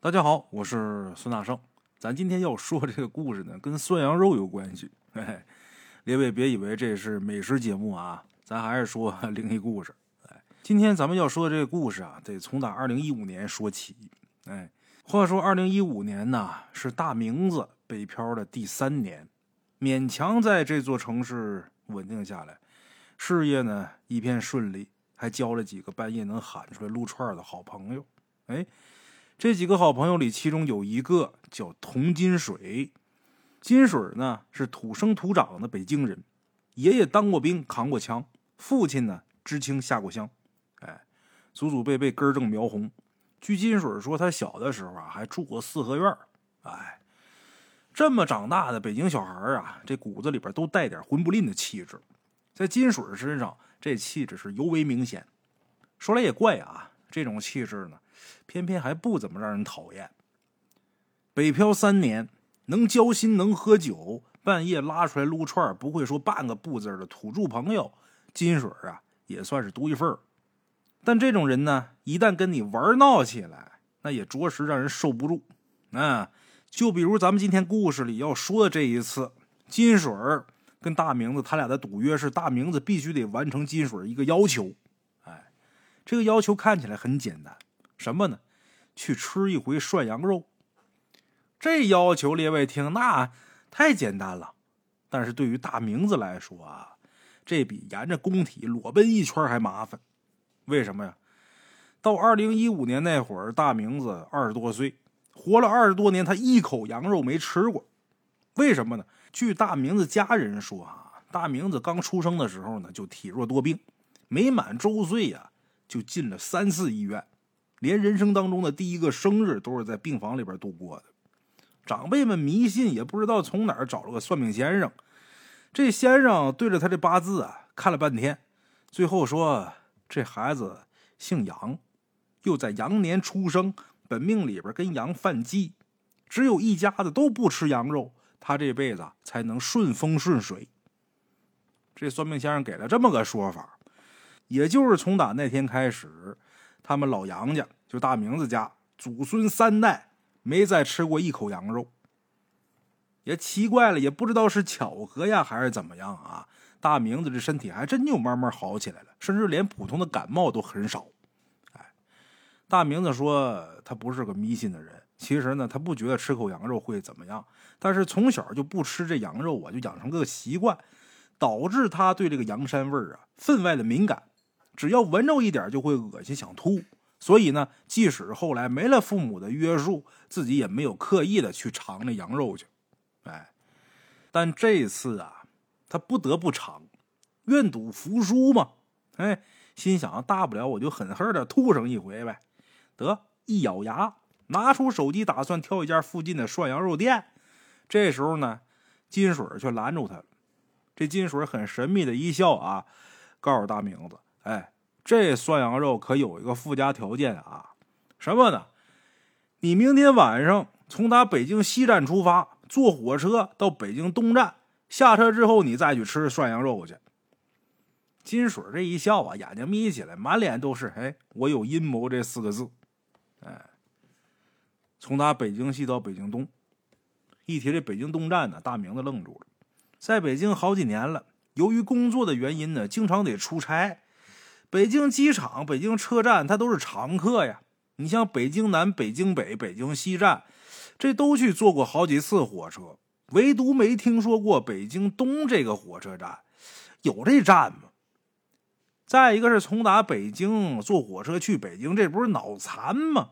大家好，我是孙大圣。咱今天要说这个故事呢，跟涮羊肉有关系。嘿嘿，列位别以为这是美食节目啊，咱还是说灵异故事。哎，今天咱们要说的这个故事啊，得从打二零一五年说起。哎，话说二零一五年呢，是大明子北漂的第三年，勉强在这座城市稳定下来，事业呢一片顺利，还交了几个半夜能喊出来撸串的好朋友。哎。这几个好朋友里，其中有一个叫童金水。金水呢是土生土长的北京人，爷爷当过兵，扛过枪，父亲呢知青下过乡，哎，祖祖辈辈根正苗红。据金水说，他小的时候啊还住过四合院哎，这么长大的北京小孩啊，这骨子里边都带点混不吝的气质，在金水身上，这气质是尤为明显。说来也怪啊，这种气质呢。偏偏还不怎么让人讨厌。北漂三年，能交心，能喝酒，半夜拉出来撸串，不会说半个不字的土著朋友，金水啊也算是独一份但这种人呢，一旦跟你玩闹起来，那也着实让人受不住。啊，就比如咱们今天故事里要说的这一次，金水跟大明子他俩的赌约是，大明子必须得完成金水一个要求。哎，这个要求看起来很简单。什么呢？去吃一回涮羊肉。这要求，列位听，那太简单了。但是对于大明子来说啊，这比沿着工体裸奔一圈还麻烦。为什么呀？到二零一五年那会儿，大明子二十多岁，活了二十多年，他一口羊肉没吃过。为什么呢？据大明子家人说啊，大明子刚出生的时候呢，就体弱多病，没满周岁呀，就进了三次医院。连人生当中的第一个生日都是在病房里边度过的。长辈们迷信，也不知道从哪儿找了个算命先生。这先生对着他这八字啊看了半天，最后说这孩子姓杨，又在羊年出生，本命里边跟羊犯忌，只有一家子都不吃羊肉，他这辈子才能顺风顺水。这算命先生给了这么个说法，也就是从打那天开始。他们老杨家就大明子家祖孙三代没再吃过一口羊肉，也奇怪了，也不知道是巧合呀还是怎么样啊？大明子这身体还真就慢慢好起来了，甚至连普通的感冒都很少。哎，大明子说他不是个迷信的人，其实呢他不觉得吃口羊肉会怎么样，但是从小就不吃这羊肉啊，就养成个习惯，导致他对这个羊膻味啊分外的敏感。只要闻着一点就会恶心想吐，所以呢，即使后来没了父母的约束，自己也没有刻意的去尝那羊肉去。哎，但这次啊，他不得不尝，愿赌服输嘛。哎，心想大不了我就狠狠的吐上一回呗。得一咬牙，拿出手机打算挑一家附近的涮羊肉店。这时候呢，金水却拦住他了。这金水很神秘的一笑啊，告诉大明子。哎，这涮羊肉可有一个附加条件啊，什么呢？你明天晚上从打北京西站出发，坐火车到北京东站，下车之后你再去吃涮羊肉去。金水这一笑啊，眼睛眯起来，满脸都是“哎，我有阴谋”这四个字。哎，从打北京西到北京东，一提这北京东站呢，大明子愣住了。在北京好几年了，由于工作的原因呢，经常得出差。北京机场、北京车站，他都是常客呀。你像北京南、北京北、北京西站，这都去坐过好几次火车，唯独没听说过北京东这个火车站，有这站吗？再一个是从打北京坐火车去北京，这不是脑残吗？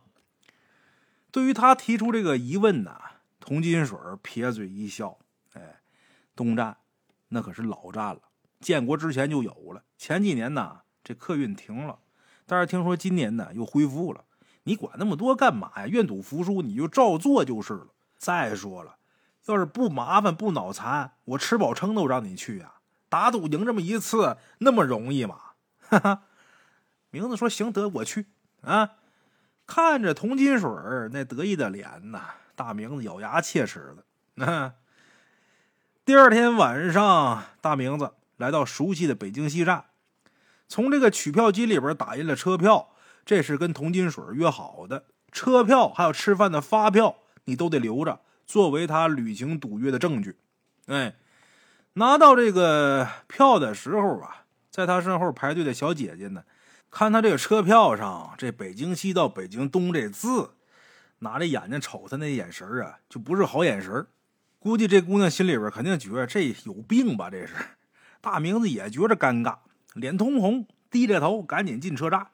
对于他提出这个疑问呢，童金水撇嘴一笑：“哎，东站那可是老站了，建国之前就有了。前几年呢。”这客运停了，但是听说今年呢又恢复了。你管那么多干嘛呀？愿赌服输，你就照做就是了。再说了，要是不麻烦不脑残，我吃饱撑都让你去啊。打赌赢这么一次，那么容易吗？哈哈。名字说行得我去啊。看着童金水那得意的脸呐，大明子咬牙切齿的。第二天晚上，大明子来到熟悉的北京西站。从这个取票机里边打印了车票，这是跟童金水约好的。车票还有吃饭的发票，你都得留着，作为他履行赌约的证据。哎，拿到这个票的时候啊，在他身后排队的小姐姐呢，看他这个车票上这北京西到北京东这字，拿着眼睛瞅他那眼神啊，就不是好眼神估计这姑娘心里边肯定觉得这有病吧？这是大明子也觉着尴尬，脸通红，低着头赶紧进车站。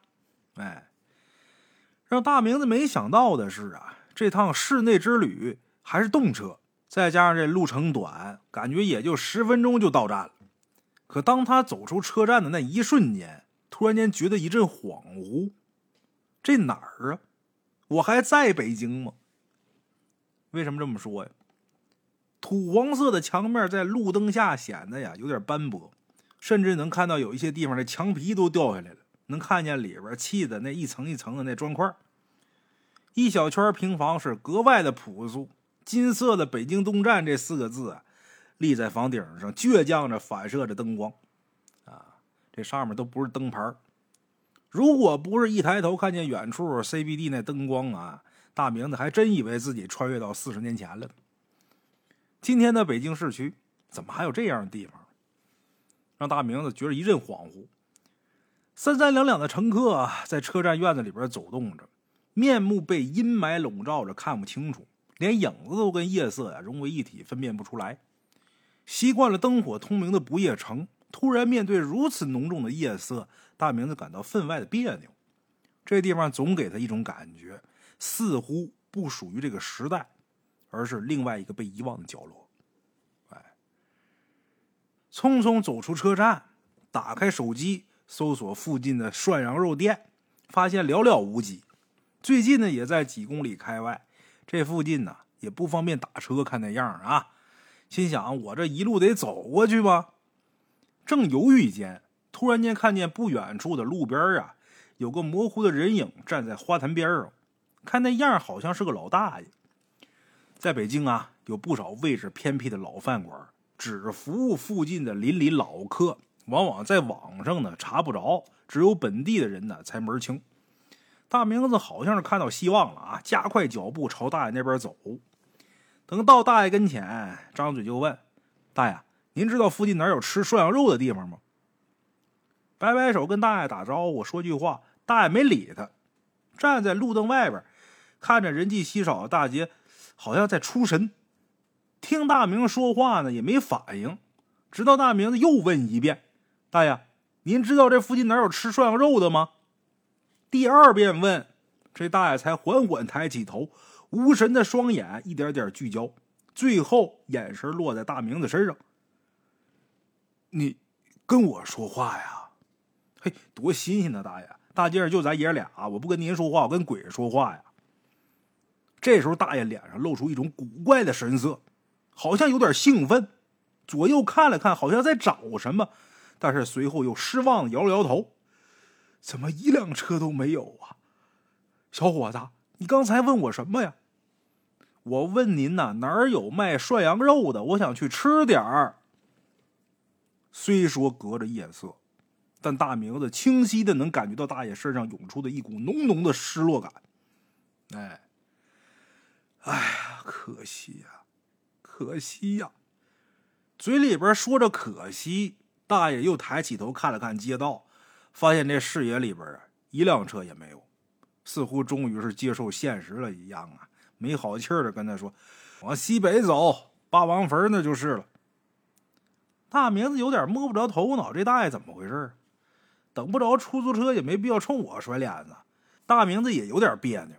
哎，让大明子没想到的是啊，这趟室内之旅还是动车，再加上这路程短，感觉也就十分钟就到站了。可当他走出车站的那一瞬间，突然间觉得一阵恍惚，这哪儿啊？我还在北京吗？为什么这么说呀？土黄色的墙面在路灯下显得呀有点斑驳，甚至能看到有一些地方的墙皮都掉下来了，能看见里边砌的那一层一层的那砖块。一小圈平房是格外的朴素，金色的“北京东站”这四个字啊，立在房顶上，倔强着反射着灯光。啊，这上面都不是灯牌如果不是一抬头看见远处 CBD 那灯光啊，大明子还真以为自己穿越到四十年前了。今天的北京市区怎么还有这样的地方？让大明子觉得一阵恍惚。三三两两的乘客在车站院子里边走动着，面目被阴霾笼罩着，看不清楚，连影子都跟夜色呀融为一体，分辨不出来。习惯了灯火通明的不夜城，突然面对如此浓重的夜色，大明子感到分外的别扭。这地方总给他一种感觉，似乎不属于这个时代。而是另外一个被遗忘的角落。匆匆走出车站，打开手机搜索附近的涮羊肉店，发现寥寥无几。最近呢，也在几公里开外。这附近呢，也不方便打车。看那样啊，心想我这一路得走过去吧。正犹豫间，突然间看见不远处的路边啊，有个模糊的人影站在花坛边上。看那样，好像是个老大爷。在北京啊，有不少位置偏僻的老饭馆，只服务附近的邻里老客，往往在网上呢查不着，只有本地的人呢才门清。大明子好像是看到希望了啊，加快脚步朝大爷那边走。等到大爷跟前，张嘴就问：“大爷，您知道附近哪有吃涮羊肉的地方吗？”摆摆手跟大爷打招呼，说句话，大爷没理他，站在路灯外边，看着人迹稀少的大街。好像在出神，听大明说话呢，也没反应。直到大明子又问一遍：“大爷，您知道这附近哪有吃涮羊肉的吗？”第二遍问，这大爷才缓缓抬起头，无神的双眼一点点聚焦，最后眼神落在大明子身上：“你跟我说话呀？嘿，多新鲜呐，大爷！大街上就咱爷俩，我不跟您说话，我跟鬼说话呀！”这时候，大爷脸上露出一种古怪的神色，好像有点兴奋，左右看了看，好像在找什么，但是随后又失望摇了摇头：“怎么一辆车都没有啊？”小伙子，你刚才问我什么呀？我问您呐，哪儿有卖涮羊肉的？我想去吃点儿。虽说隔着夜色，但大明子清晰的能感觉到大爷身上涌出的一股浓浓的失落感。哎。哎呀，可惜呀，可惜呀！嘴里边说着可惜，大爷又抬起头看了看街道，发现这视野里边啊，一辆车也没有，似乎终于是接受现实了一样啊，没好气的跟他说：“往西北走，八王坟那就是了。”大明子有点摸不着头脑，这大爷怎么回事？等不着出租车，也没必要冲我甩脸子。大明子也有点别扭，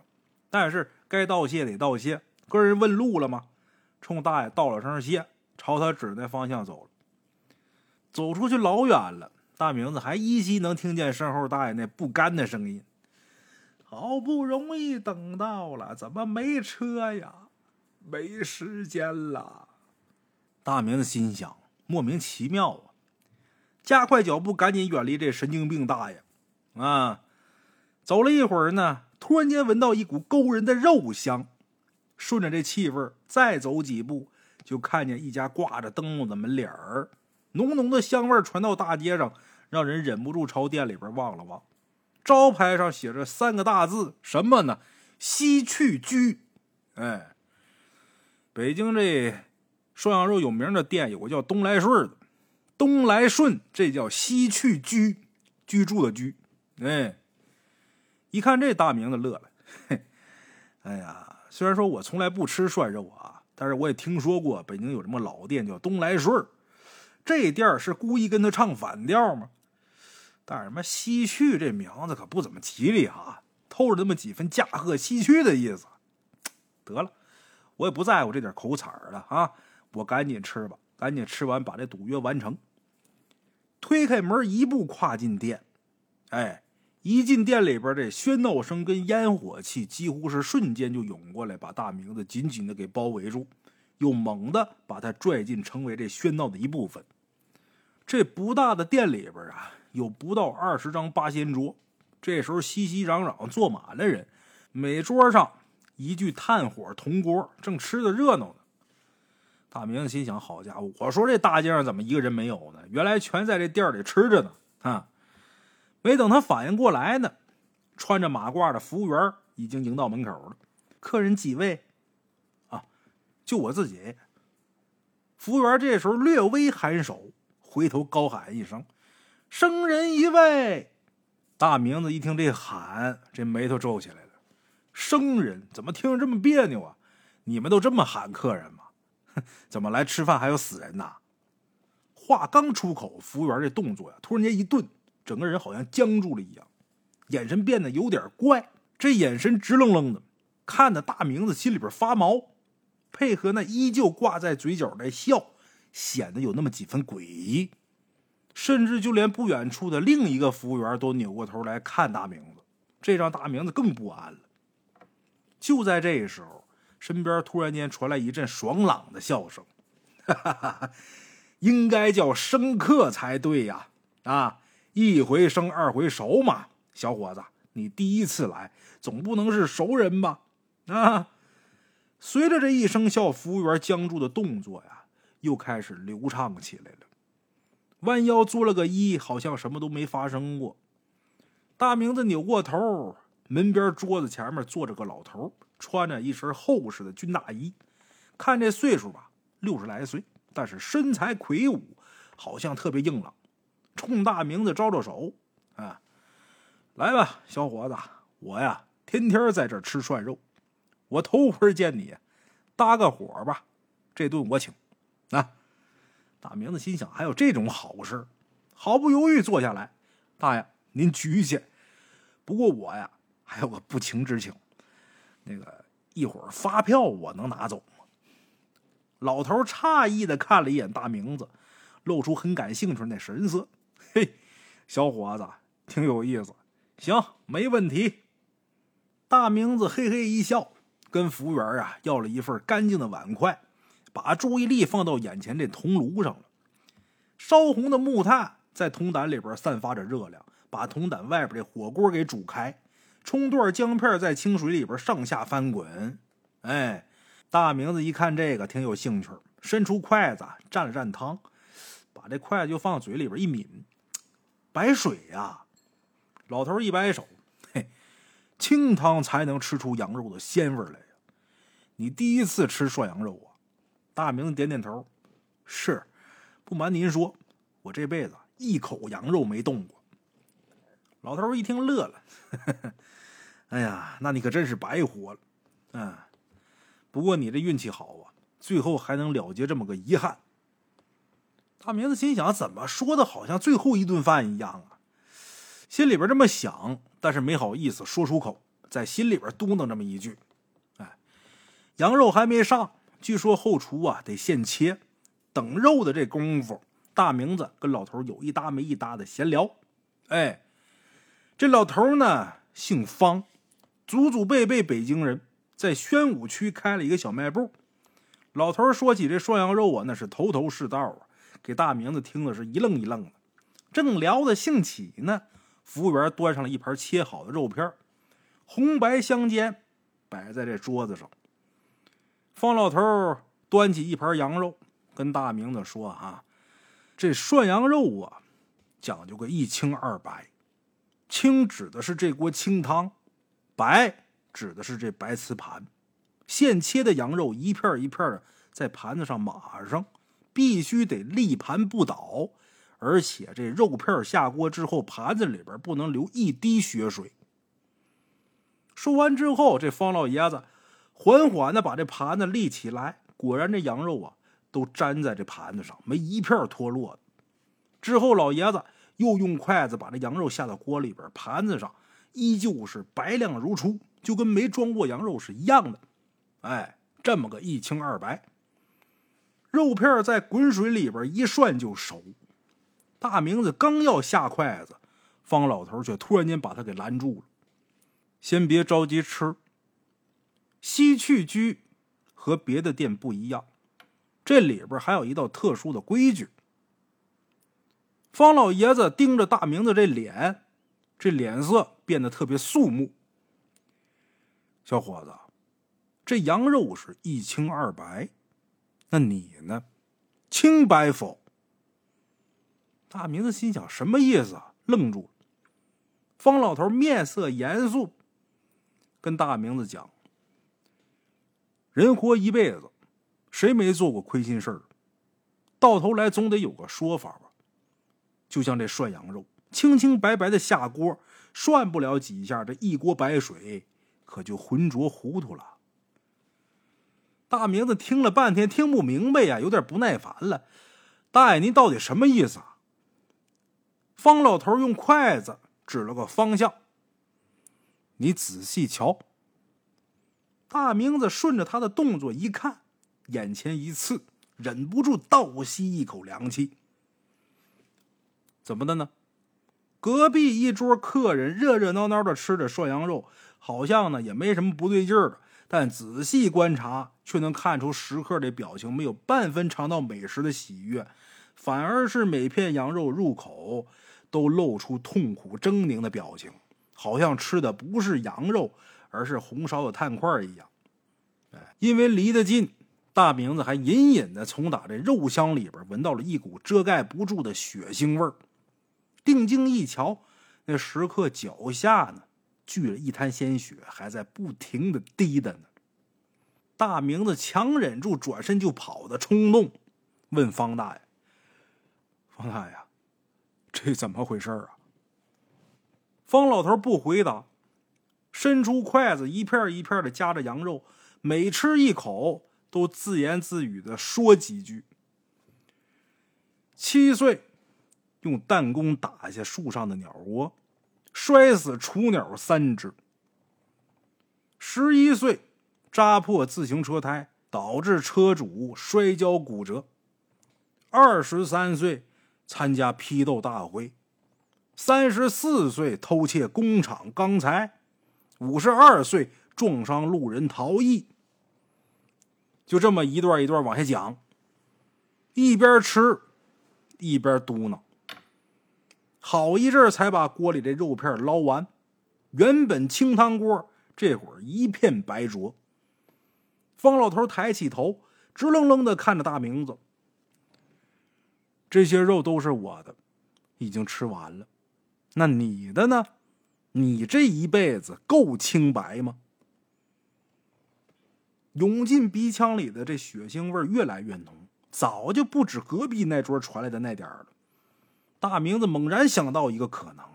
但是。该道谢得道谢，跟人问路了吗？冲大爷道了声谢，朝他指那方向走了。走出去老远了，大明子还依稀能听见身后大爷那不甘的声音：“好不容易等到了，怎么没车呀？没时间了。”大明子心想：莫名其妙啊！加快脚步，赶紧远离这神经病大爷。啊，走了一会儿呢。突然间闻到一股勾人的肉香，顺着这气味再走几步，就看见一家挂着灯笼的门脸儿，浓浓的香味传到大街上，让人忍不住朝店里边望了望。招牌上写着三个大字，什么呢？西去居。哎，北京这涮羊肉有名的店有个叫东来顺的，东来顺这叫西去居，居住的居。哎，一看这大名字乐了。嘿，哎呀，虽然说我从来不吃涮肉啊，但是我也听说过北京有这么老店叫东来顺这店是故意跟他唱反调吗？但是什么西去这名字可不怎么吉利啊，透着那么几分驾鹤西去的意思。得了，我也不在乎这点口彩了啊！我赶紧吃吧，赶紧吃完把这赌约完成。推开门一步跨进店，哎，一进店里边，这喧闹声跟烟火气几乎是瞬间就涌过来，把大明子紧紧的给包围住，又猛地把他拽进，成为这喧闹的一部分。这不大的店里边啊。有不到二十张八仙桌，这时候熙熙攘攘坐满了人，每桌上一具炭火铜锅，正吃的热闹呢。大明子心想：好家伙，我说这大街上怎么一个人没有呢？原来全在这店里吃着呢。啊！没等他反应过来呢，穿着马褂的服务员已经迎到门口了。客人几位？啊，就我自己。服务员这时候略微颔首，回头高喊一声。生人一位，大明子一听这喊，这眉头皱起来了。生人怎么听着这么别扭啊？你们都这么喊客人吗？怎么来吃饭还有死人呐？话刚出口，服务员这动作呀，突然间一顿，整个人好像僵住了一样，眼神变得有点怪。这眼神直愣愣的，看的大明子心里边发毛，配合那依旧挂在嘴角的笑，显得有那么几分诡异。甚至就连不远处的另一个服务员都扭过头来看大明子，这让大明子更不安了。就在这时候，身边突然间传来一阵爽朗的笑声，哈哈哈哈应该叫生客才对呀！啊，一回生，二回熟嘛，小伙子，你第一次来，总不能是熟人吧？啊！随着这一声笑，服务员僵住的动作呀，又开始流畅起来了。弯腰做了个揖，好像什么都没发生过。大明子扭过头，门边桌子前面坐着个老头，穿着一身厚实的军大衣，看这岁数吧，六十来岁，但是身材魁梧，好像特别硬朗。冲大明子招招手，啊，来吧，小伙子，我呀天天在这吃涮肉，我头回见你，搭个伙吧，这顿我请，啊。大明子心想：“还有这种好事？”毫不犹豫坐下来。大爷，您举去。不过我呀，还有个不情之请。那个一会儿发票我能拿走吗？老头诧异的看了一眼大明子，露出很感兴趣那神色。嘿，小伙子，挺有意思。行，没问题。大明子嘿嘿一笑，跟服务员啊要了一份干净的碗筷。把注意力放到眼前这铜炉上了，烧红的木炭在铜胆里边散发着热量，把铜胆外边这火锅给煮开。葱段姜片在清水里边上下翻滚。哎，大明子一看这个挺有兴趣，伸出筷子蘸了蘸汤，把这筷子就放嘴里边一抿，白水呀！老头一摆手，嘿，清汤才能吃出羊肉的鲜味来呀！你第一次吃涮羊肉啊？大明点点头，是。不瞒您说，我这辈子一口羊肉没动过。老头一听乐了，哎呀，那你可真是白活了。嗯，不过你这运气好啊，最后还能了结这么个遗憾。大明子心想，怎么说的好像最后一顿饭一样啊？心里边这么想，但是没好意思说出口，在心里边嘟囔这么一句：“哎，羊肉还没上。”据说后厨啊得现切，等肉的这功夫，大明子跟老头有一搭没一搭的闲聊。哎，这老头呢姓方，祖祖辈辈北京人，在宣武区开了一个小卖部。老头说起这涮羊肉啊，那是头头是道啊，给大明子听的是一愣一愣的。正聊得兴起呢，服务员端上了一盘切好的肉片，红白相间，摆在这桌子上。方老头端起一盘羊肉，跟大明子说：“啊，这涮羊肉啊，讲究个一清二白。清指的是这锅清汤，白指的是这白瓷盘。现切的羊肉一片一片的在盘子上码上，必须得立盘不倒，而且这肉片下锅之后，盘子里边不能留一滴血水。说完之后，这方老爷子缓缓的把这盘子立起来，果然这羊肉啊都粘在这盘子上，没一片脱落的。之后，老爷子又用筷子把这羊肉下到锅里边，盘子上依旧是白亮如初，就跟没装过羊肉是一样的。哎，这么个一清二白，肉片在滚水里边一涮就熟。大明子刚要下筷子，方老头却突然间把他给拦住了。先别着急吃。西去居和别的店不一样，这里边还有一道特殊的规矩。方老爷子盯着大明子这脸，这脸色变得特别肃穆。小伙子。这羊肉是一清二白，那你呢？清白否？大明子心想什么意思啊？愣住了。方老头面色严肃，跟大明子讲：“人活一辈子，谁没做过亏心事儿？到头来总得有个说法吧？就像这涮羊肉，清清白白的下锅，涮不了几下，这一锅白水可就浑浊糊涂了。”大明子听了半天，听不明白呀，有点不耐烦了。大爷，您到底什么意思啊？方老头用筷子指了个方向，你仔细瞧。大明子顺着他的动作一看，眼前一刺，忍不住倒吸一口凉气。怎么的呢？隔壁一桌客人热热闹闹的吃着涮羊肉，好像呢也没什么不对劲儿的。但仔细观察，却能看出食客的表情没有半分尝到美食的喜悦，反而是每片羊肉入口都露出痛苦狰狞的表情，好像吃的不是羊肉，而是红烧的炭块一样。哎，因为离得近，大明子还隐隐的从打这肉香里边闻到了一股遮盖不住的血腥味儿。定睛一瞧，那食客脚下呢？聚了一滩鲜血，还在不停的滴答呢。大明子强忍住转身就跑的冲动，问方大爷：“方大爷，这怎么回事啊？”方老头不回答，伸出筷子一片一片的夹着羊肉，每吃一口都自言自语的说几句。七岁，用弹弓打下树上的鸟窝。摔死雏鸟三只。十一岁，扎破自行车胎，导致车主摔跤骨折。二十三岁，参加批斗大会。三十四岁，偷窃工厂钢材。五十二岁，撞伤路人逃逸。就这么一段一段往下讲，一边吃，一边嘟囔。好一阵才把锅里的肉片捞完，原本清汤锅这会儿一片白浊。方老头抬起头，直愣愣的看着大明子。这些肉都是我的，已经吃完了。那你的呢？你这一辈子够清白吗？涌进鼻腔里的这血腥味越来越浓，早就不止隔壁那桌传来的那点了。大明子猛然想到一个可能，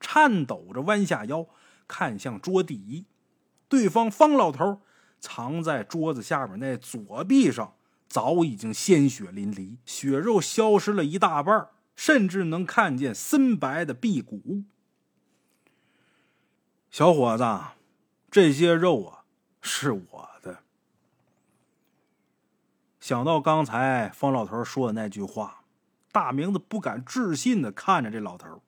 颤抖着弯下腰，看向桌底，对方方老头藏在桌子下面那左臂上，早已经鲜血淋漓，血肉消失了一大半，甚至能看见森白的臂骨。小伙子，这些肉啊，是我的。想到刚才方老头说的那句话。大明子不敢置信的看着这老头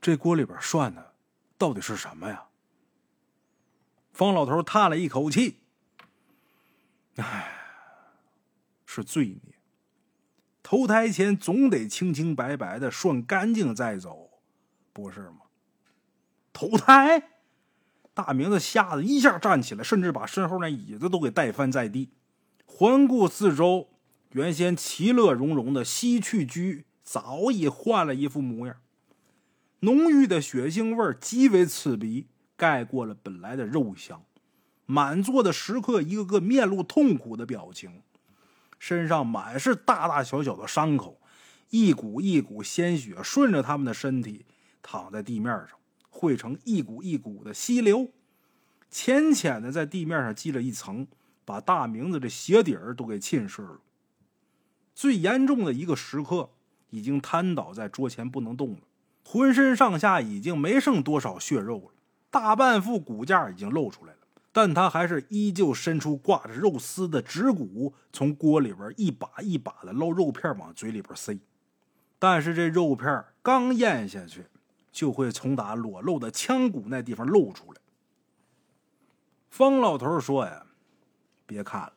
这锅里边涮的到底是什么呀？方老头叹了一口气：“唉，是罪孽。投胎前总得清清白白的涮干净再走，不是吗？”投胎！大明子吓得一下站起来，甚至把身后那椅子都给带翻在地，环顾四周。原先其乐融融的西去居早已换了一副模样，浓郁的血腥味极为刺鼻，盖过了本来的肉香。满座的食客一个个面露痛苦的表情，身上满是大大小小的伤口，一股一股鲜血顺着他们的身体躺在地面上，汇成一股一股的溪流，浅浅的在地面上积了一层，把大明子的鞋底儿都给浸湿了。最严重的一个食客已经瘫倒在桌前不能动了，浑身上下已经没剩多少血肉了，大半副骨架已经露出来了。但他还是依旧伸出挂着肉丝的指骨，从锅里边一把一把的捞肉片往嘴里边塞。但是这肉片刚咽下去，就会从打裸露的腔骨那地方露出来。方老头说：“呀，别看了，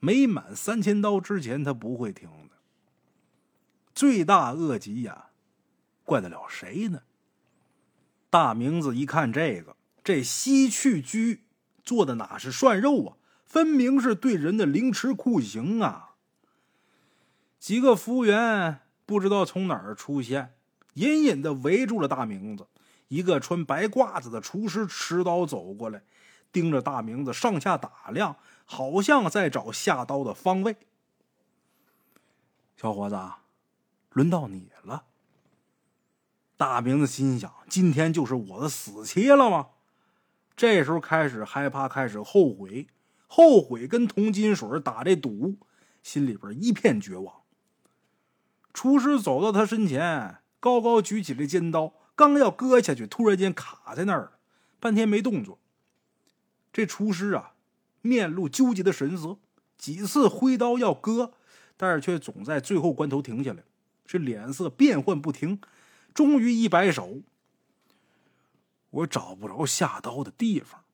没满三千刀之前，他不会停的。罪大恶极呀，怪得了谁呢？”大明子一看这个。这西去居做的哪是涮肉啊？分明是对人的凌迟酷刑啊！几个服务员不知道从哪儿出现，隐隐的围住了大明子。一个穿白褂子的厨师持刀走过来，盯着大明子上下打量，好像在找下刀的方位。小伙子，轮到你了。大明子心想：今天就是我的死期了吗？这时候开始害怕，开始后悔，后悔跟铜金水打这赌，心里边一片绝望。厨师走到他身前，高高举起了尖刀，刚要割下去，突然间卡在那儿了，半天没动作。这厨师啊，面露纠结的神色，几次挥刀要割，但是却总在最后关头停下来，这脸色变幻不停，终于一摆手。我找不着下刀的地方。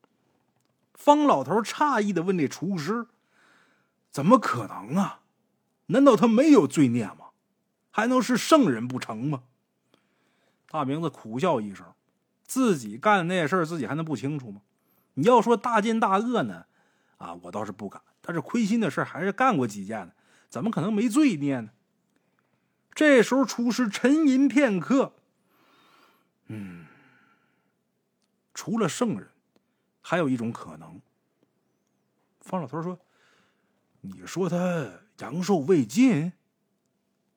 方老头诧异的问：“这厨师，怎么可能啊？难道他没有罪孽吗？还能是圣人不成吗？”大明子苦笑一声，自己干的那些事儿，自己还能不清楚吗？你要说大奸大恶呢，啊，我倒是不敢。但是亏心的事还是干过几件呢，怎么可能没罪孽呢？这时候，厨师沉吟片刻，嗯。除了圣人，还有一种可能。方老头说：“你说他阳寿未尽，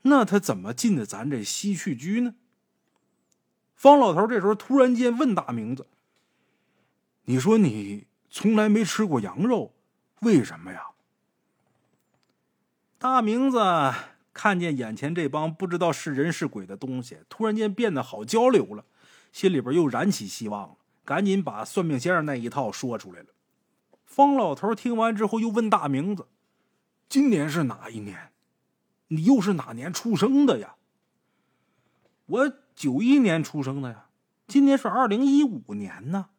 那他怎么进的咱这西去居呢？”方老头这时候突然间问大明子：“你说你从来没吃过羊肉，为什么呀？”大明子看见眼前这帮不知道是人是鬼的东西，突然间变得好交流了，心里边又燃起希望了。赶紧把算命先生那一套说出来了。方老头听完之后，又问大明子：“今年是哪一年？你又是哪年出生的呀？”“我九一年出生的呀，今年是二零一五年呢。”“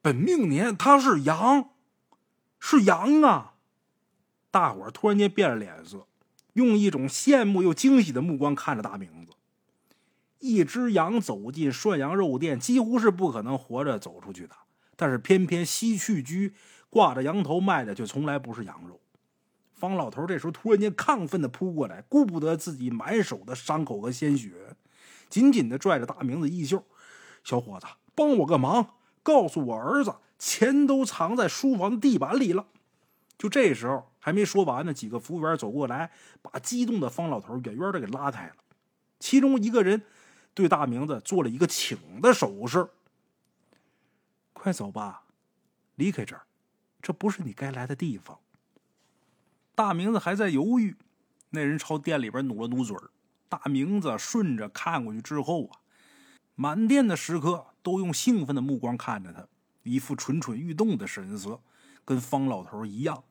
本命年他是羊，是羊啊！”大伙儿突然间变了脸色，用一种羡慕又惊喜的目光看着大明子。一只羊走进涮羊肉店，几乎是不可能活着走出去的。但是偏偏西去居挂着羊头卖的，却从来不是羊肉。方老头这时候突然间亢奋的扑过来，顾不得自己满手的伤口和鲜血，紧紧的拽着大明子衣袖：“小伙子，帮我个忙，告诉我儿子，钱都藏在书房地板里了。”就这时候还没说完呢，几个服务员走过来，把激动的方老头远远的给拉开了。其中一个人。对大明子做了一个请的手势。快走吧，离开这儿，这不是你该来的地方。大明子还在犹豫，那人朝店里边努了努嘴大明子顺着看过去之后啊，满店的食客都用兴奋的目光看着他，一副蠢蠢欲动的神色，跟方老头一样。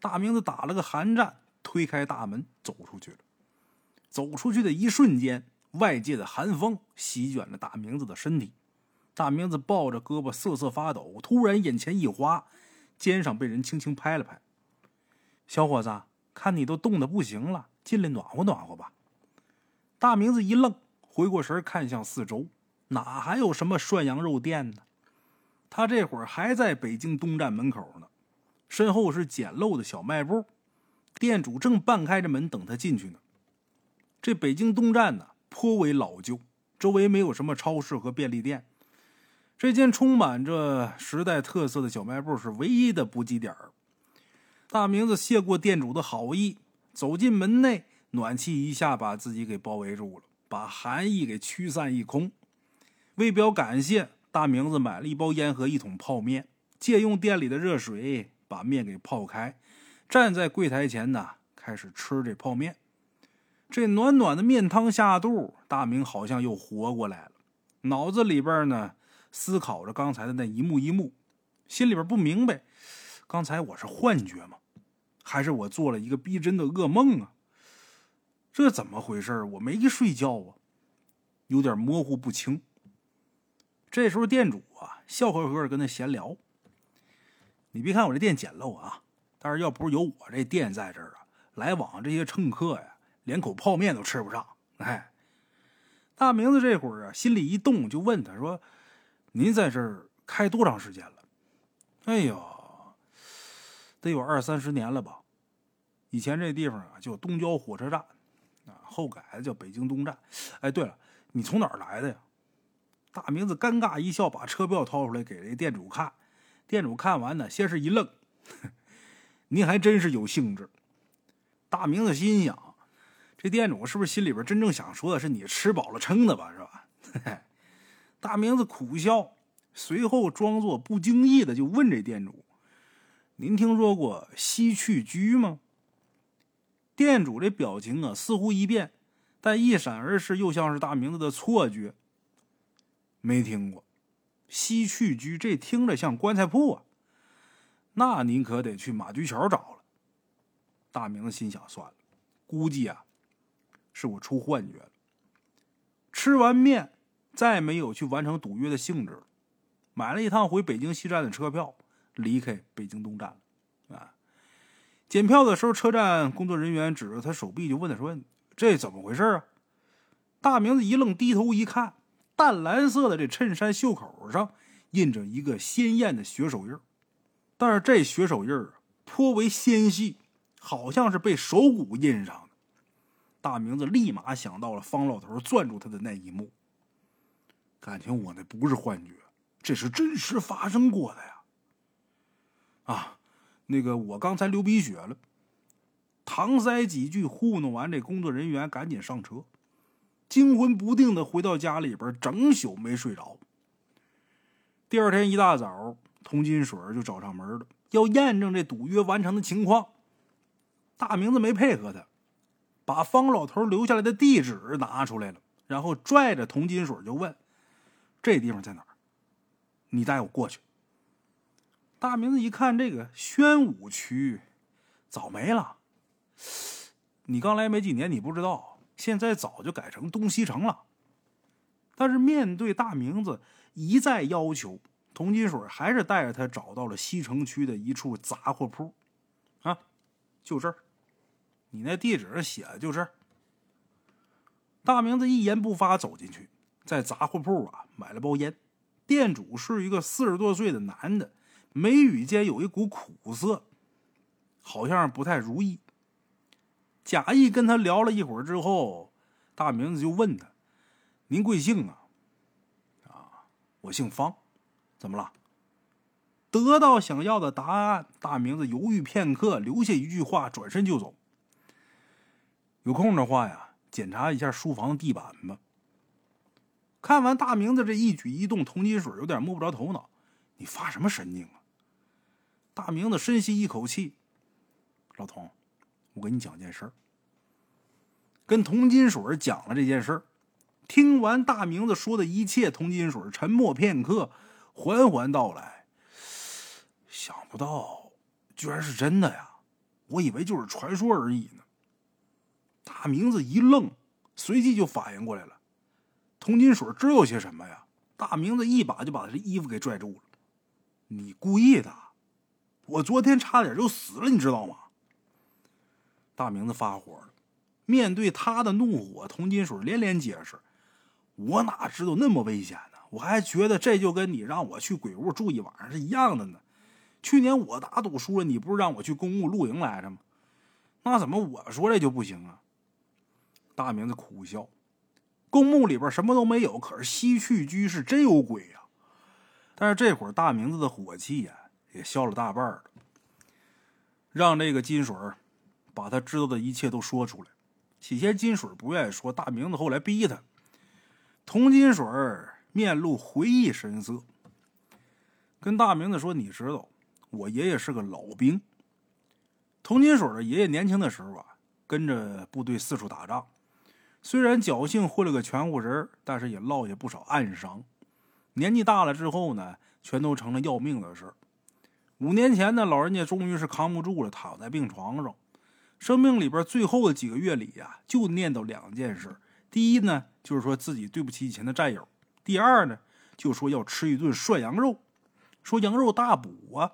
大明子打了个寒战，推开大门走出去了。走出去的一瞬间。外界的寒风席卷了大明子的身体，大明子抱着胳膊瑟瑟发抖，突然眼前一花，肩上被人轻轻拍了拍。小伙子，看你都冻得不行了，进来暖和暖和吧。大明子一愣，回过神看向四周，哪还有什么涮羊肉店呢？他这会儿还在北京东站门口呢，身后是简陋的小卖部，店主正半开着门等他进去呢。这北京东站呢？颇为老旧，周围没有什么超市和便利店，这间充满着时代特色的小卖部是唯一的补给点大明子谢过店主的好意，走进门内，暖气一下把自己给包围住了，把寒意给驱散一空。为表感谢，大明子买了一包烟和一桶泡面，借用店里的热水把面给泡开，站在柜台前呢，开始吃这泡面。这暖暖的面汤下肚，大明好像又活过来了，脑子里边呢思考着刚才的那一幕一幕，心里边不明白，刚才我是幻觉吗？还是我做了一个逼真的噩梦啊？这怎么回事？我没睡觉啊，有点模糊不清。这时候店主啊笑呵呵的跟他闲聊：“你别看我这店简陋啊，但是要不是有我这店在这儿啊，来往这些乘客呀。”连口泡面都吃不上，哎！大明子这会儿啊，心里一动，就问他说：“您在这儿开多长时间了？”“哎呦，得有二三十年了吧。以前这地方啊叫东郊火车站，啊，后改的叫北京东站。哎，对了，你从哪儿来的呀？”大明子尴尬一笑，把车票掏出来给这店主看。店主看完呢，先是一愣：“ 您还真是有兴致。”大明子心想。这店主是不是心里边真正想说的是你吃饱了撑的吧？是吧？大明子苦笑，随后装作不经意的就问这店主：“您听说过西去居吗？”店主这表情啊，似乎一变，但一闪而逝，又像是大明子的错觉。没听过，西去居这听着像棺材铺啊，那您可得去马驹桥找了。大明子心想：算了，估计啊。是我出幻觉了。吃完面，再没有去完成赌约的性质了。买了一趟回北京西站的车票，离开北京东站了。啊，检票的时候，车站工作人员指着他手臂就问他说：“这怎么回事啊？”大明子一愣，低头一看，淡蓝色的这衬衫袖口上印着一个鲜艳的血手印但是这血手印啊颇为纤细，好像是被手骨印上的。大明子立马想到了方老头攥住他的那一幕，感情我那不是幻觉，这是真实发生过的呀！啊，那个我刚才流鼻血了，搪塞几句糊弄完这工作人员，赶紧上车，惊魂不定的回到家里边，整宿没睡着。第二天一大早，童金水就找上门了，要验证这赌约完成的情况。大明子没配合他。把方老头留下来的地址拿出来了，然后拽着铜金水就问：“这地方在哪儿？你带我过去。”大明子一看，这个宣武区早没了。你刚来没几年，你不知道，现在早就改成东西城了。但是面对大明子一再要求，童金水还是带着他找到了西城区的一处杂货铺。啊，就这儿。你那地址写的就是。大明子一言不发走进去，在杂货铺啊买了包烟。店主是一个四十多岁的男的，眉宇间有一股苦涩，好像不太如意。假意跟他聊了一会儿之后，大明子就问他：“您贵姓啊？”“啊，我姓方。”“怎么了？”得到想要的答案，大明子犹豫片刻，留下一句话，转身就走。有空的话呀，检查一下书房地板吧。看完大明子这一举一动，童金水有点摸不着头脑。你发什么神经啊？大明子深吸一口气，老童，我跟你讲件事儿。跟童金水讲了这件事儿，听完大明子说的一切，童金水沉默片刻，缓缓道来：“想不到，居然是真的呀！我以为就是传说而已呢。”大明子一愣，随即就反应过来了。童金水知道些什么呀？大明子一把就把他的衣服给拽住了。你故意的！我昨天差点就死了，你知道吗？大明子发火了。面对他的怒火，童金水连连解释：“我哪知道那么危险呢？我还觉得这就跟你让我去鬼屋住一晚上是一样的呢。去年我打赌输了，你不是让我去公墓露营来着吗？那怎么我说这就不行啊？”大明子苦笑，公墓里边什么都没有，可是西去居是真有鬼呀！但是这会儿大明子的火气呀也消了大半了，让这个金水把他知道的一切都说出来。起先金水不愿意说，大明子后来逼他。童金水面露回忆神色，跟大明子说：“你知道，我爷爷是个老兵。童金水的爷爷年轻的时候啊，跟着部队四处打仗，虽然侥幸混了个全乎人，但是也落下不少暗伤。年纪大了之后呢，全都成了要命的事五年前呢，老人家终于是扛不住了，躺在病床上。生命里边最后的几个月里呀，就念叨两件事：第一呢，就是说自己对不起以前的战友；第二呢，就说要吃一顿涮羊肉，说羊肉大补啊。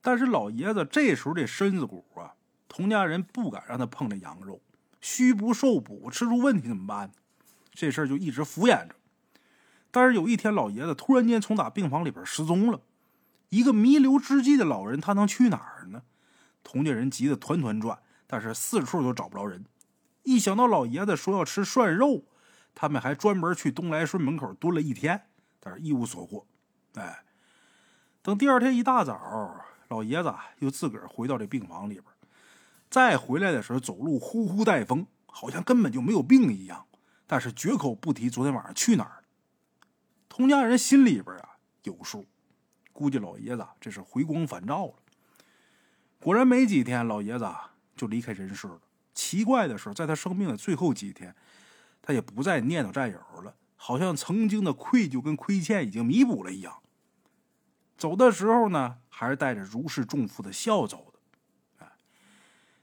但是老爷子这时候这身子骨啊，童家人不敢让他碰这羊肉，虚不受补，吃出问题怎么办？这事儿就一直敷衍着。但是有一天，老爷子突然间从打病房里边失踪了，一个弥留之际的老人，他能去哪儿呢？童家人急得团团转。但是四处都找不着人，一想到老爷子说要吃涮肉，他们还专门去东来顺门口蹲了一天，但是一无所获。哎，等第二天一大早，老爷子又自个儿回到这病房里边，再回来的时候走路呼呼带风，好像根本就没有病一样，但是绝口不提昨天晚上去哪儿了。童家人心里边啊有数，估计老爷子这是回光返照了。果然没几天，老爷子。就离开人世了。奇怪的是，在他生命的最后几天，他也不再念叨战友了，好像曾经的愧疚跟亏欠已经弥补了一样。走的时候呢，还是带着如释重负的笑走的。哎，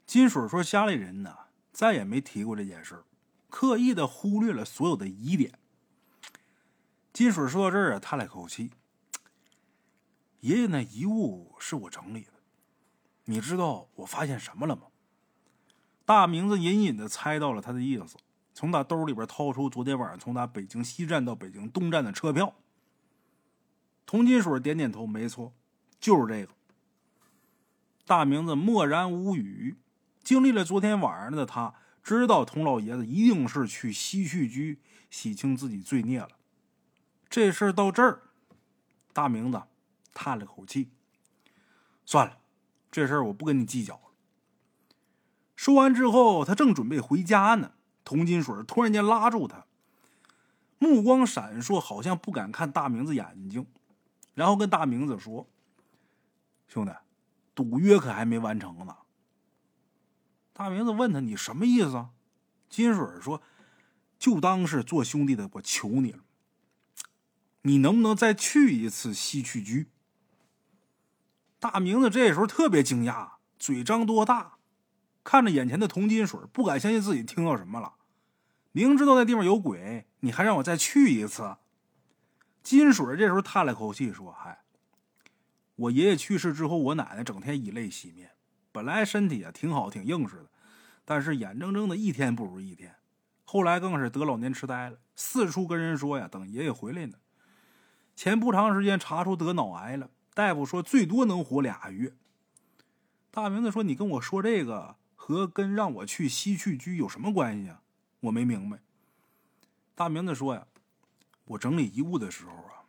金水说家里人呢再也没提过这件事刻意的忽略了所有的疑点。金水说到这儿啊，叹了口气：“爷爷那遗物是我整理的，你知道我发现什么了吗？”大明子隐隐的猜到了他的意思，从他兜里边掏出昨天晚上从他北京西站到北京东站的车票。童金水点点头，没错，就是这个。大明子默然无语。经历了昨天晚上的他，知道童老爷子一定是去西去居洗清自己罪孽了。这事儿到这儿，大明子叹了口气，算了，这事儿我不跟你计较了。说完之后，他正准备回家呢，童金水突然间拉住他，目光闪烁，好像不敢看大明子眼睛，然后跟大明子说：“兄弟，赌约可还没完成呢。”大明子问他：“你什么意思啊？”金水说：“就当是做兄弟的，我求你了，你能不能再去一次西去居？”大明子这时候特别惊讶，嘴张多大。看着眼前的铜金水，不敢相信自己听到什么了。明知道那地方有鬼，你还让我再去一次？金水这时候叹了口气说：“嗨，我爷爷去世之后，我奶奶整天以泪洗面，本来身体也挺好，挺硬实的，但是眼睁睁的一天不如一天。后来更是得老年痴呆了，四处跟人说呀，等爷爷回来呢。前不长时间查出得脑癌了，大夫说最多能活俩月。”大明子说：“你跟我说这个。”和跟让我去西去居有什么关系啊？我没明白。大明子说呀，我整理遗物的时候啊，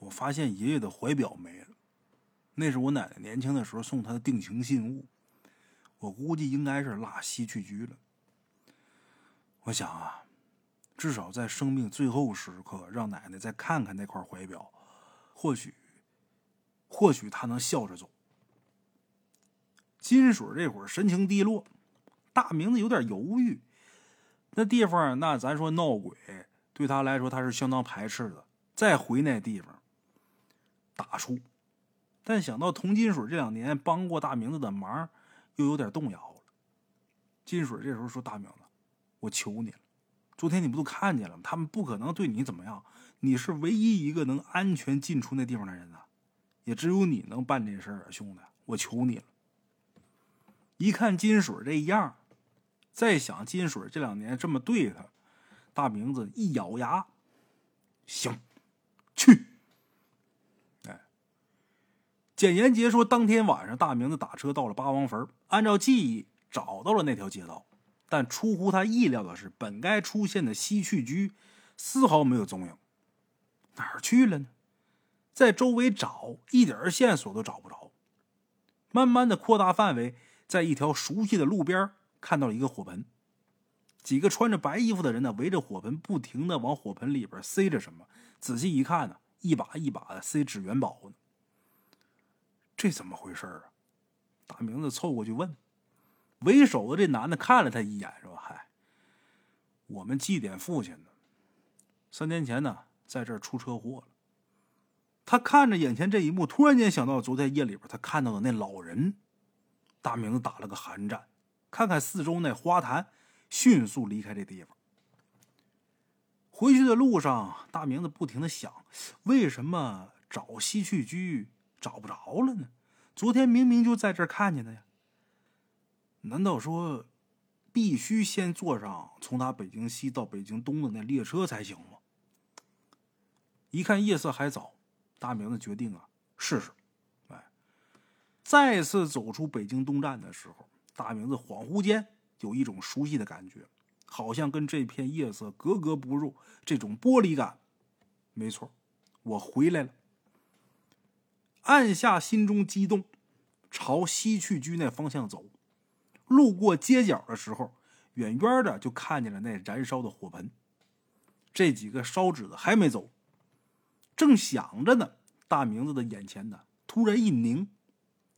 我发现爷爷的怀表没了，那是我奶奶年轻的时候送他的定情信物，我估计应该是落西去居了。我想啊，至少在生命最后时刻，让奶奶再看看那块怀表，或许，或许他能笑着走。金水这会儿神情低落。大明子有点犹豫，那地方那咱说闹鬼，对他来说他是相当排斥的。再回那地方，打出。但想到童金水这两年帮过大明子的忙，又有点动摇了。金水这时候说：“大明子，我求你了，昨天你不都看见了吗？他们不可能对你怎么样，你是唯一一个能安全进出那地方的人啊，也只有你能办这事儿啊，兄弟，我求你了。”一看金水这样。再想金水这两年这么对他，大明子一咬牙，行，去。哎，简言杰说，当天晚上大明子打车到了八王坟，按照记忆找到了那条街道，但出乎他意料的是，本该出现的西去居丝毫没有踪影，哪儿去了呢？在周围找，一点线索都找不着。慢慢的扩大范围，在一条熟悉的路边看到了一个火盆，几个穿着白衣服的人呢围着火盆，不停的往火盆里边塞着什么。仔细一看呢，一把一把的塞纸元宝呢。这怎么回事啊？大明子凑过去问。为首的这男的看了他一眼，说：“嗨，我们祭奠父亲呢。三年前呢，在这儿出车祸了。”他看着眼前这一幕，突然间想到昨天夜里边他看到的那老人。大明子打了个寒战，看看四周那花坛，迅速离开这地方。回去的路上，大明子不停的想：为什么找西去居找不着了呢？昨天明明就在这看见的呀。难道说，必须先坐上从他北京西到北京东的那列车才行吗？一看夜色还早，大明子决定啊，试试。哎，再次走出北京东站的时候，大明子恍惚间有一种熟悉的感觉，好像跟这片夜色格格不入。这种玻璃感，没错，我回来了。按下心中激动，朝西去居那方向走。路过街角的时候，远远的就看见了那燃烧的火盆。这几个烧纸的还没走，正想着呢，大明子的眼前呢突然一凝，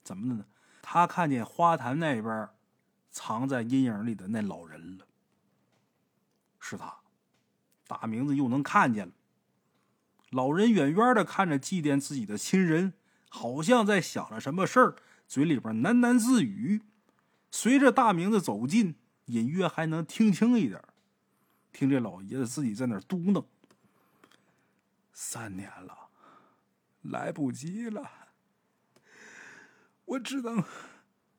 怎么的呢？他看见花坛那边藏在阴影里的那老人了。是他，大明子又能看见了。老人远远的看着祭奠自己的亲人，好像在想着什么事儿，嘴里边喃喃自语。随着大明子走近，隐约还能听清一点，听这老爷子自己在那嘟囔：“三年了，来不及了，我只能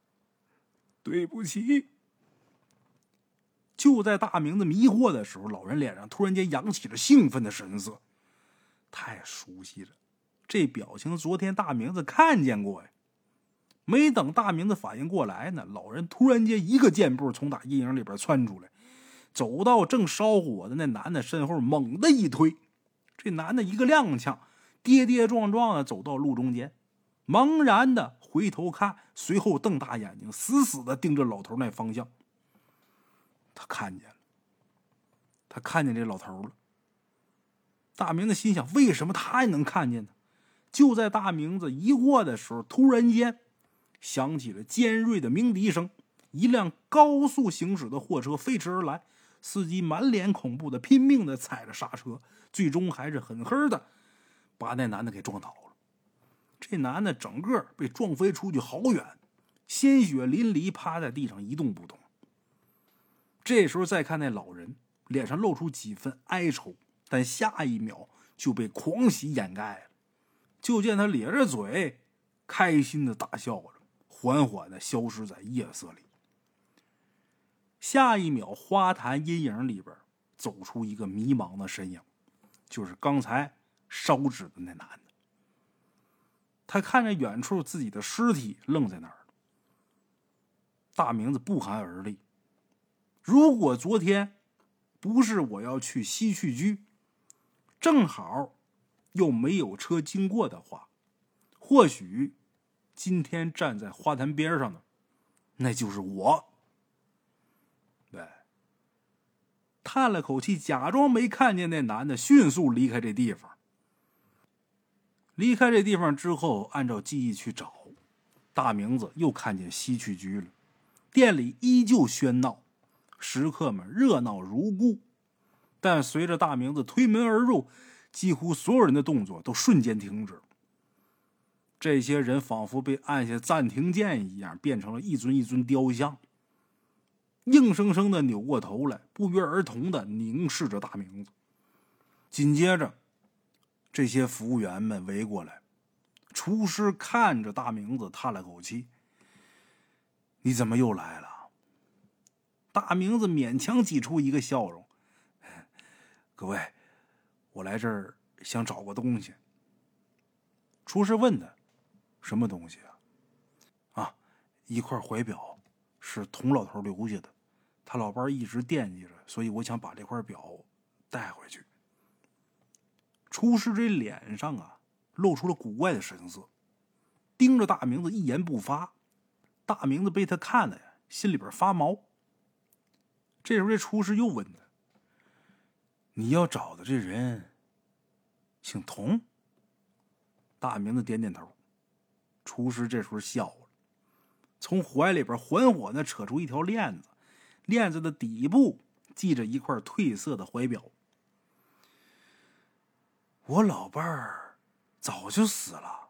对不起。”就在大明子迷惑的时候，老人脸上突然间扬起了兴奋的神色，太熟悉了，这表情昨天大明子看见过呀。没等大明子反应过来呢，老人突然间一个箭步从打阴影里边窜出来，走到正烧火的那男的身后，猛地一推，这男的一个踉跄，跌跌撞撞的走到路中间，茫然的回头看，随后瞪大眼睛，死死的盯着老头那方向。他看见了，他看见这老头了。大明子心想：为什么他也能看见呢？就在大明子疑惑的时候，突然间。响起了尖锐的鸣笛声，一辆高速行驶的货车飞驰而来，司机满脸恐怖的拼命的踩着刹车，最终还是狠狠的把那男的给撞倒了。这男的整个被撞飞出去好远，鲜血淋漓，趴在地上一动不动。这时候再看那老人，脸上露出几分哀愁，但下一秒就被狂喜掩盖了。就见他咧着嘴，开心的大笑着。缓缓的消失在夜色里。下一秒，花坛阴影里边走出一个迷茫的身影，就是刚才烧纸的那男的。他看着远处自己的尸体，愣在那儿。大明子不寒而栗。如果昨天不是我要去西去居，正好又没有车经过的话，或许。今天站在花坛边上的，那就是我。对，叹了口气，假装没看见那男的，迅速离开这地方。离开这地方之后，按照记忆去找，大明子又看见西去居了。店里依旧喧闹，食客们热闹如故。但随着大明子推门而入，几乎所有人的动作都瞬间停止。这些人仿佛被按下暂停键一样，变成了一尊一尊雕像，硬生生的扭过头来，不约而同的凝视着大明子。紧接着，这些服务员们围过来，厨师看着大明子，叹了口气：“你怎么又来了？”大明子勉强挤出一个笑容：“各位，我来这儿想找个东西。”厨师问他。什么东西啊？啊，一块怀表，是童老头留下的，他老伴一直惦记着，所以我想把这块表带回去。厨师这脸上啊，露出了古怪的神色，盯着大明子一言不发。大明子被他看的呀，心里边发毛。这时候，这厨师又问他：“你要找的这人姓童？”大明子点点头。厨师这时候笑了，从怀里边缓缓的扯出一条链子，链子的底部系着一块褪色的怀表。我老伴儿早就死了，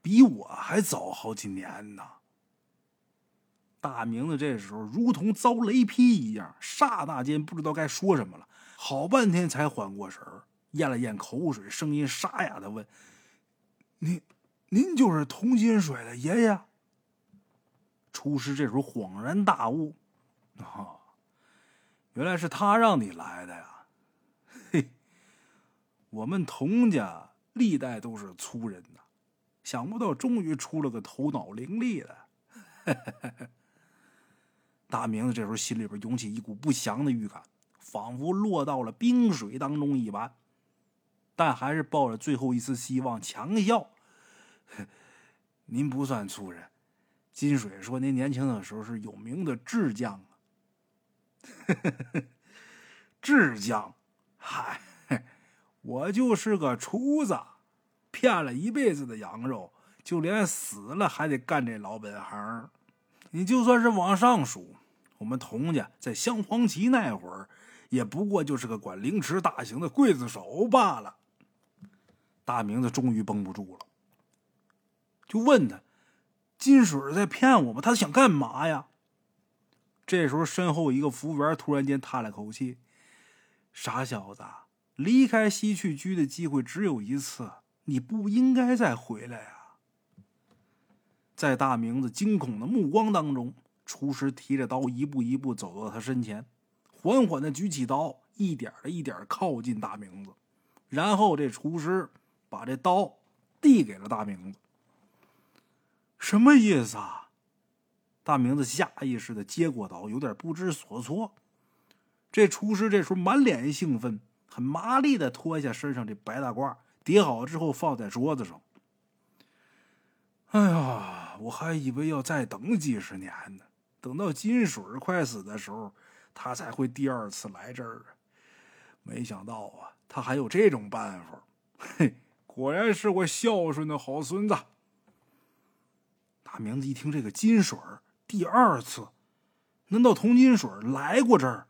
比我还早好几年呢。大明子这时候如同遭雷劈一样，刹那间不知道该说什么了，好半天才缓过神儿，咽了咽口水，声音沙哑的问：“您，您就是童金水的爷爷？”厨师这时候恍然大悟：“啊，原来是他让你来的呀！我们童家历代都是粗人呐，想不到终于出了个头脑伶俐的。”大明子这时候心里边涌起一股不祥的预感，仿佛落到了冰水当中一般，但还是抱着最后一丝希望，强笑：“ 您不算粗人，金水说您年轻的时候是有名的智将啊。智将，嗨，我就是个厨子，骗了一辈子的羊肉，就连死了还得干这老本行。”你就算是往上数，我们佟家在镶黄旗那会儿，也不过就是个管凌迟大刑的刽子手罢了。大明子终于绷不住了，就问他：“金水在骗我吗？他想干嘛呀？”这时候，身后一个服务员突然间叹了口气：“傻小子，离开西去居的机会只有一次，你不应该再回来啊。”在大明子惊恐的目光当中，厨师提着刀一步一步走到他身前，缓缓的举起刀，一点的一点靠近大明子，然后这厨师把这刀递给了大明子。什么意思啊？大明子下意识的接过刀，有点不知所措。这厨师这时候满脸兴奋，很麻利的脱下身上这白大褂，叠好之后放在桌子上。哎呀，我还以为要再等几十年呢，等到金水快死的时候，他才会第二次来这儿啊！没想到啊，他还有这种办法，嘿，果然是我孝顺的好孙子。大明子一听这个金水第二次，难道童金水来过这儿？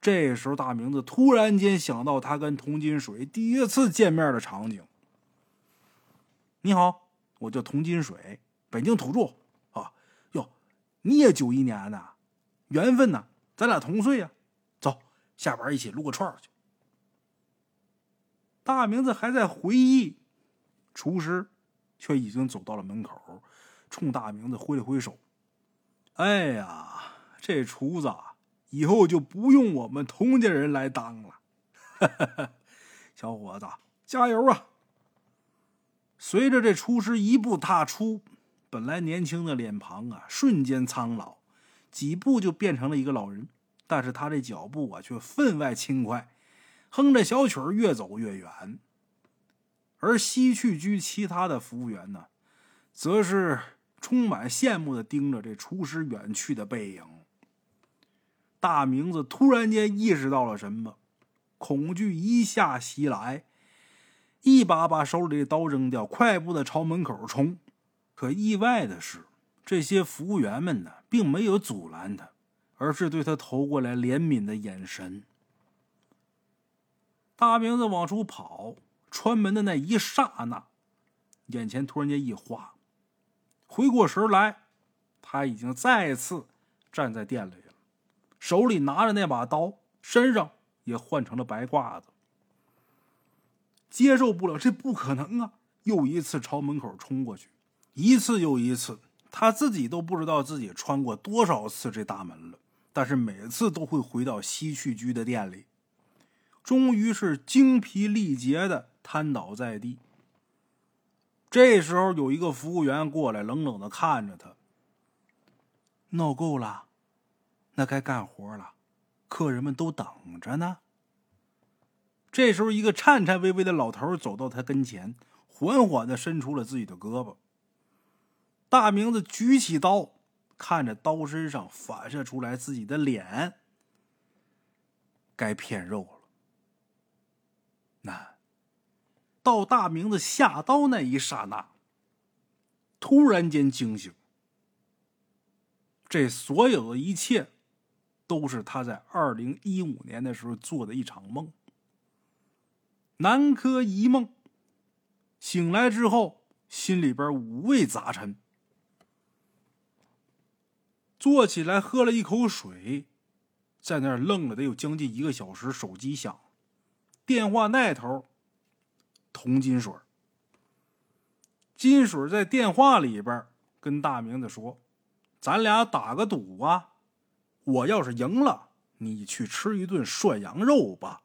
这时候，大明子突然间想到他跟童金水第一次见面的场景。你好。我叫童金水，北京土著啊！哟，你也九一年的，缘分呢？咱俩同岁呀！走，下班一起撸个串去。大明子还在回忆，厨师却已经走到了门口，冲大明子挥了挥手。哎呀，这厨子以后就不用我们童家人来当了。小伙子，加油啊！随着这厨师一步踏出，本来年轻的脸庞啊，瞬间苍老，几步就变成了一个老人。但是他这脚步啊，却分外轻快，哼着小曲儿越走越远。而西去居其他的服务员呢，则是充满羡慕的盯着这厨师远去的背影。大明子突然间意识到了什么，恐惧一下袭来。一把把手里的刀扔掉，快步的朝门口冲。可意外的是，这些服务员们呢，并没有阻拦他，而是对他投过来怜悯的眼神。大明子往出跑，穿门的那一刹那，眼前突然间一花，回过神来，他已经再次站在店里，手里拿着那把刀，身上也换成了白褂子。接受不了，这不可能啊！又一次朝门口冲过去，一次又一次，他自己都不知道自己穿过多少次这大门了，但是每次都会回到西去居的店里，终于是精疲力竭的瘫倒在地。这时候有一个服务员过来，冷冷的看着他：“闹够了，那该干活了，客人们都等着呢。”这时候，一个颤颤巍巍的老头走到他跟前，缓缓的伸出了自己的胳膊。大明子举起刀，看着刀身上反射出来自己的脸，该片肉了。那到大明子下刀那一刹那，突然间惊醒。这所有的一切，都是他在二零一五年的时候做的一场梦。南柯一梦，醒来之后，心里边五味杂陈。坐起来喝了一口水，在那儿愣了得有将近一个小时。手机响，电话那头，童金水。金水在电话里边跟大明子说：“咱俩打个赌啊，我要是赢了，你去吃一顿涮羊肉吧。”